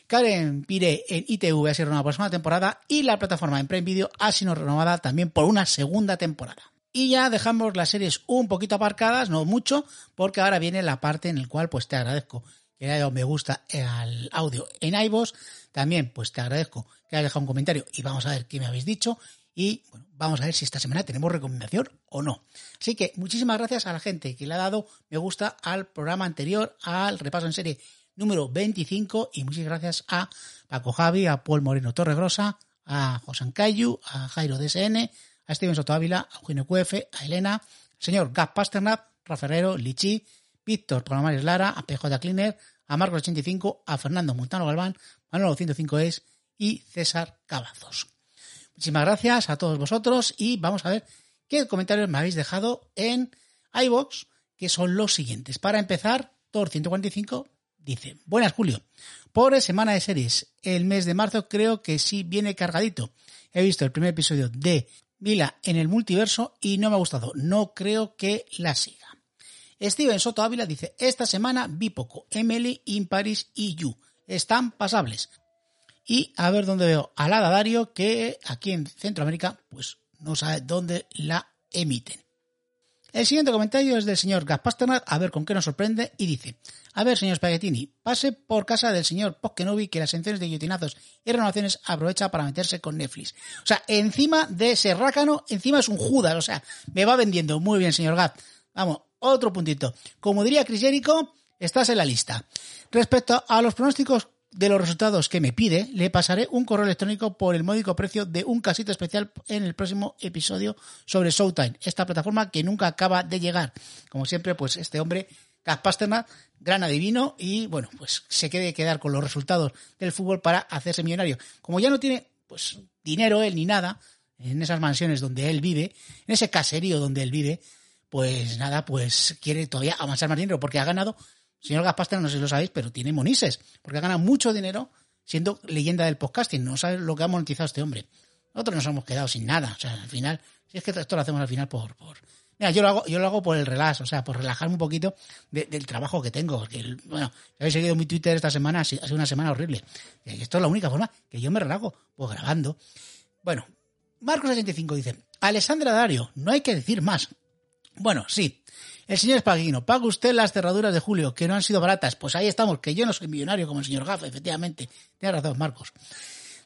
[SPEAKER 1] Karen Pire en ITV ha sido renovada por segunda temporada. Y la plataforma en Prime Video ha sido renovada también por una segunda temporada. Y ya dejamos las series un poquito aparcadas, no mucho, porque ahora viene la parte en la cual pues te agradezco que haya dado me gusta al audio en iVoox. También pues te agradezco que hayas dejado un comentario y vamos a ver qué me habéis dicho. Y bueno, vamos a ver si esta semana tenemos recomendación o no. Así que muchísimas gracias a la gente que le ha dado me gusta al programa anterior, al repaso en serie número 25. Y muchas gracias a Paco Javi, a Paul Moreno Torregrosa, a José Cayu, a Jairo DSN, a Steven Soto Ávila, a Eugenio QF, a Elena, al señor Gap Pasternat, Raferrero, Lichi, Víctor Palomares Lara, a PJ Cleaner, a Marcos 85, a Fernando Montano Galván, Manuel 105 es y César Cavazos. Muchísimas gracias a todos vosotros y vamos a ver qué comentarios me habéis dejado en iVoox, que son los siguientes. Para empezar, Thor 145 dice, buenas Julio, pobre semana de series. El mes de marzo creo que sí viene cargadito. He visto el primer episodio de Mila en el multiverso y no me ha gustado. No creo que la siga. Steven Soto Ávila dice, esta semana vi poco. Emily, In Paris y You. Están pasables. Y a ver dónde veo a la Dario, que aquí en Centroamérica, pues no sabe dónde la emiten. El siguiente comentario es del señor Gaspasternak, a ver con qué nos sorprende, y dice, a ver, señor Spaghettini, pase por casa del señor Pockenovi que las sentencias de guillotinazos y renovaciones aprovecha para meterse con Netflix. O sea, encima de ese rácano, encima es un Judas, o sea, me va vendiendo. Muy bien, señor Gat. Vamos, otro puntito. Como diría Jericho, estás en la lista. Respecto a los pronósticos de los resultados que me pide, le pasaré un correo electrónico por el módico precio de un casito especial en el próximo episodio sobre Showtime, esta plataforma que nunca acaba de llegar. Como siempre, pues este hombre, Pasternak, gran adivino y bueno, pues se quede quedar con los resultados del fútbol para hacerse millonario. Como ya no tiene pues dinero él ni nada en esas mansiones donde él vive, en ese caserío donde él vive, pues nada, pues quiere todavía avanzar más dinero porque ha ganado, señor Gaspaster, no sé si lo sabéis, pero tiene monises, porque ha ganado mucho dinero siendo leyenda del podcasting. No sabes lo que ha monetizado este hombre. Nosotros nos hemos quedado sin nada. O sea, al final, si es que esto lo hacemos al final por, por, Mira, yo lo hago, yo lo hago por el relax, o sea, por relajarme un poquito del trabajo que tengo. Porque, bueno, si habéis seguido mi Twitter esta semana, ha sido una semana horrible. Esto es la única forma que yo me relajo, pues grabando. Bueno, Marcos85 dice, Alessandra Dario, no hay que decir más. Bueno, sí. El señor Espaguino, paga usted las cerraduras de julio, que no han sido baratas. Pues ahí estamos, que yo no soy millonario como el señor Gaff, efectivamente. Tiene razón, Marcos.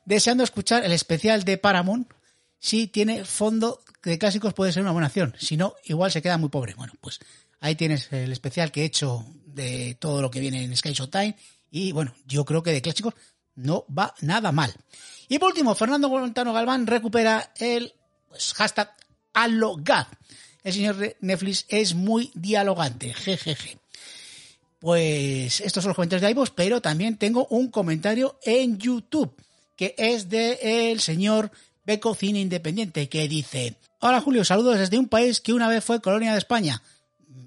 [SPEAKER 1] Deseando escuchar el especial de Paramount, si tiene fondo de clásicos puede ser una buena acción. Si no, igual se queda muy pobre. Bueno, pues ahí tienes el especial que he hecho de todo lo que viene en Sky Showtime. Y bueno, yo creo que de clásicos no va nada mal. Y por último, Fernando Montano Galván recupera el pues, hashtag Alogad el señor Netflix es muy dialogante. Jejeje. Pues estos son los comentarios de iVoox, pero también tengo un comentario en YouTube que es de el señor Beco Cine Independiente, que dice, Hola Julio, saludos desde un país que una vez fue colonia de España.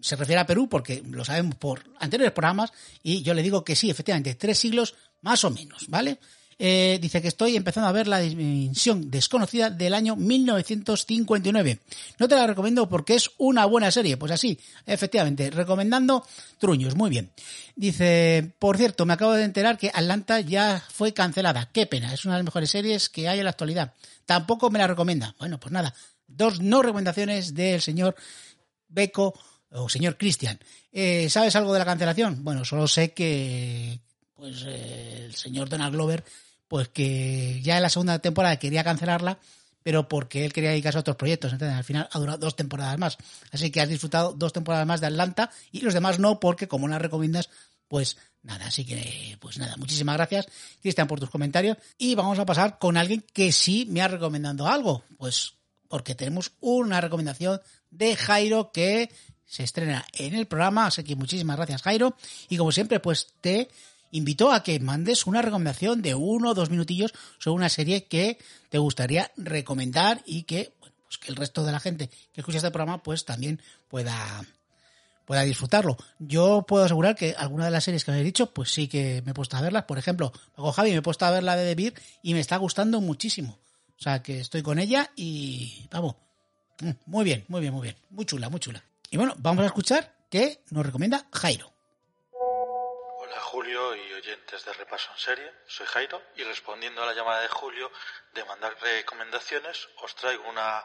[SPEAKER 1] Se refiere a Perú porque lo sabemos por anteriores programas y yo le digo que sí, efectivamente, tres siglos más o menos, ¿vale? Eh, dice que estoy empezando a ver la dimensión desconocida del año 1959. No te la recomiendo porque es una buena serie. Pues así, efectivamente, recomendando Truños, muy bien. Dice, por cierto, me acabo de enterar que Atlanta ya fue cancelada. Qué pena, es una de las mejores series que hay en la actualidad. Tampoco me la recomienda. Bueno, pues nada, dos no recomendaciones del señor Beco o señor Cristian. Eh, ¿Sabes algo de la cancelación? Bueno, solo sé que pues eh, el señor Donald Glover pues que ya en la segunda temporada quería cancelarla, pero porque él quería dedicarse a otros proyectos. Entonces, al final ha durado dos temporadas más. Así que has disfrutado dos temporadas más de Atlanta y los demás no, porque como las recomiendas, pues nada. Así que, pues nada, muchísimas gracias, Cristian, por tus comentarios. Y vamos a pasar con alguien que sí me ha recomendado algo. Pues porque tenemos una recomendación de Jairo que se estrena en el programa. Así que muchísimas gracias, Jairo. Y como siempre, pues te invito a que mandes una recomendación de uno o dos minutillos sobre una serie que te gustaría recomendar y que, bueno, pues que el resto de la gente que escucha este programa pues también pueda pueda disfrutarlo. Yo puedo asegurar que alguna de las series que me he dicho, pues sí que me he puesto a verlas. Por ejemplo, con Javi me he puesto a ver la de The y me está gustando muchísimo. O sea que estoy con ella y vamos, mm, muy bien, muy bien, muy bien. Muy chula, muy chula. Y bueno, vamos a escuchar qué nos recomienda Jairo.
[SPEAKER 2] Julio y oyentes de Repaso en Serie, soy Jairo y respondiendo a la llamada de Julio de mandar recomendaciones, os traigo una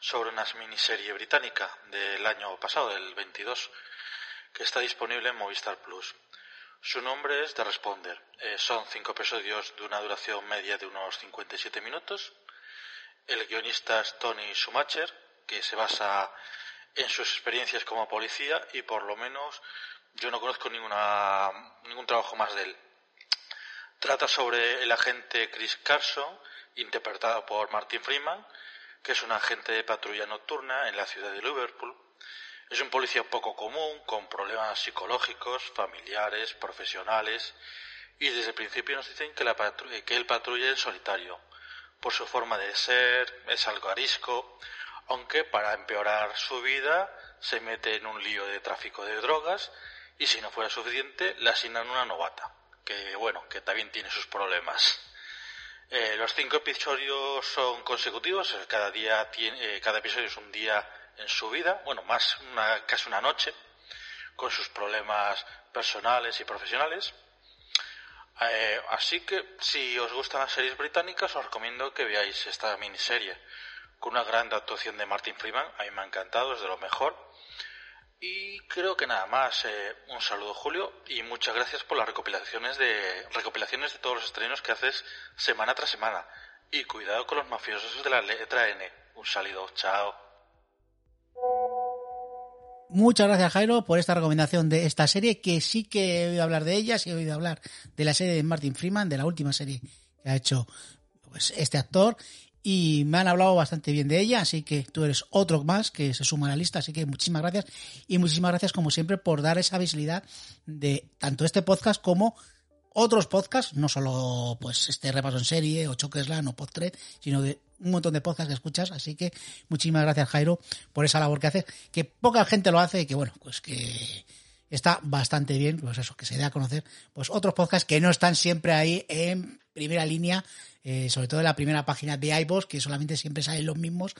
[SPEAKER 2] sobre una miniserie británica del año pasado, del 22, que está disponible en Movistar Plus. Su nombre es The Responder. Eh, son cinco episodios de una duración media de unos 57 minutos. El guionista es Tony Schumacher, que se basa en sus experiencias como policía y por lo menos yo no conozco ninguna, ningún trabajo más de él. Trata sobre el agente Chris Carson, interpretado por Martin Freeman, que es un agente de patrulla nocturna en la ciudad de Liverpool. Es un policía poco común, con problemas psicológicos, familiares, profesionales, y desde el principio nos dicen que, la que él patrulla en solitario. Por su forma de ser, es algo arisco, aunque para empeorar su vida se mete en un lío de tráfico de drogas y si no fuera suficiente le asignan una novata, que bueno, que también tiene sus problemas. Eh, los cinco episodios son consecutivos, cada día tiene, eh, cada episodio es un día en su vida, bueno, más una, casi una noche, con sus problemas personales y profesionales. Eh, así que si os gustan las series británicas, os recomiendo que veáis esta miniserie, con una gran actuación de Martin Freeman, a mí me ha encantado, es de lo mejor y creo que nada más. Eh, un saludo, Julio, y muchas gracias por las recopilaciones de, recopilaciones de todos los estrenos que haces semana tras semana. Y cuidado con los mafiosos de la letra N. Un saludo, chao.
[SPEAKER 1] Muchas gracias, Jairo, por esta recomendación de esta serie, que sí que he oído hablar de ella, sí he oído hablar de la serie de Martin Freeman, de la última serie que ha hecho pues, este actor, y me han hablado bastante bien de ella, así que tú eres otro más que se suma a la lista, así que muchísimas gracias. Y muchísimas gracias como siempre por dar esa visibilidad de tanto este podcast como otros podcasts, no solo pues este repaso en serie o Choqueslan o Podtred, sino de un montón de podcasts que escuchas, así que muchísimas gracias Jairo por esa labor que haces, que poca gente lo hace y que bueno, pues que está bastante bien, pues eso, que se dé a conocer pues otros podcasts que no están siempre ahí en primera línea eh, sobre todo en la primera página de iVoox, que solamente siempre salen los mismos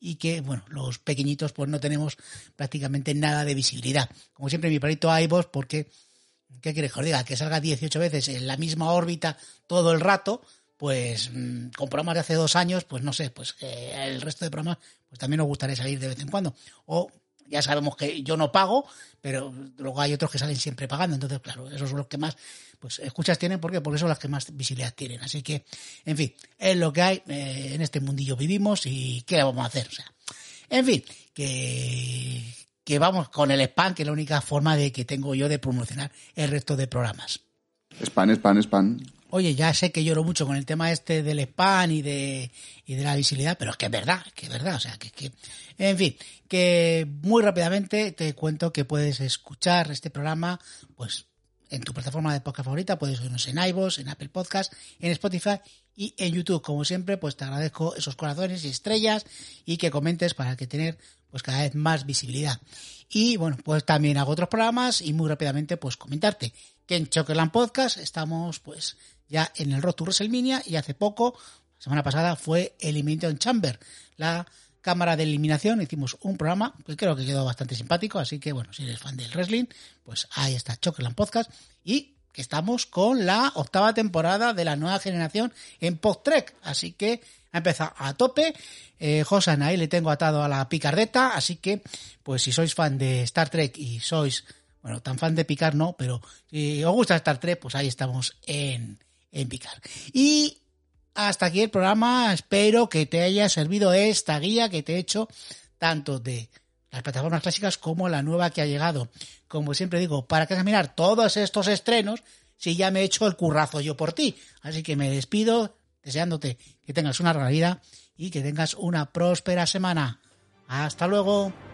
[SPEAKER 1] y que, bueno, los pequeñitos pues no tenemos prácticamente nada de visibilidad. Como siempre, mi perrito iVoox, porque, ¿qué quieres que os diga? Que salga 18 veces en la misma órbita todo el rato, pues mm, con programas de hace dos años, pues no sé, pues el resto de programas pues también nos gustaría salir de vez en cuando. O ya sabemos que yo no pago, pero luego hay otros que salen siempre pagando. Entonces, claro, esos son los que más pues escuchas tienen. ¿Por qué? Porque son las que más visibilidad tienen. Así que, en fin, es lo que hay. Eh, en este mundillo vivimos y ¿qué vamos a hacer? O sea, en fin, que, que vamos con el spam, que es la única forma de que tengo yo de promocionar el resto de programas.
[SPEAKER 3] Spam, spam, spam.
[SPEAKER 1] Oye, ya sé que lloro mucho con el tema este del spam y de, y de la visibilidad, pero es que es verdad, que es verdad, o sea, que, que, en fin, que muy rápidamente te cuento que puedes escuchar este programa, pues, en tu plataforma de podcast favorita, puedes oírnos en iVoox, en Apple Podcast, en Spotify y en YouTube. Como siempre, pues te agradezco esos corazones y estrellas y que comentes para que tener pues cada vez más visibilidad. Y bueno, pues también hago otros programas y muy rápidamente pues comentarte que en Chocolate Podcast estamos pues ya en el Road to WrestleMania y hace poco, la semana pasada, fue Elimination Chamber, la cámara de eliminación, hicimos un programa que creo que quedó bastante simpático, así que bueno, si eres fan del wrestling, pues ahí está Chocolate Podcast y que estamos con la octava temporada de la nueva generación en post-trek, así que ha empezado a tope. Eh, Josan ahí le tengo atado a la picardeta, así que pues si sois fan de Star Trek y sois, bueno, tan fan de picar no, pero si os gusta Star Trek, pues ahí estamos en, en picar. Y hasta aquí el programa, espero que te haya servido esta guía que te he hecho tanto de las plataformas clásicas como la nueva que ha llegado. Como siempre digo, para que mirar todos estos estrenos si ya me he hecho el currazo yo por ti. Así que me despido deseándote que tengas una gran vida y que tengas una próspera semana. Hasta luego.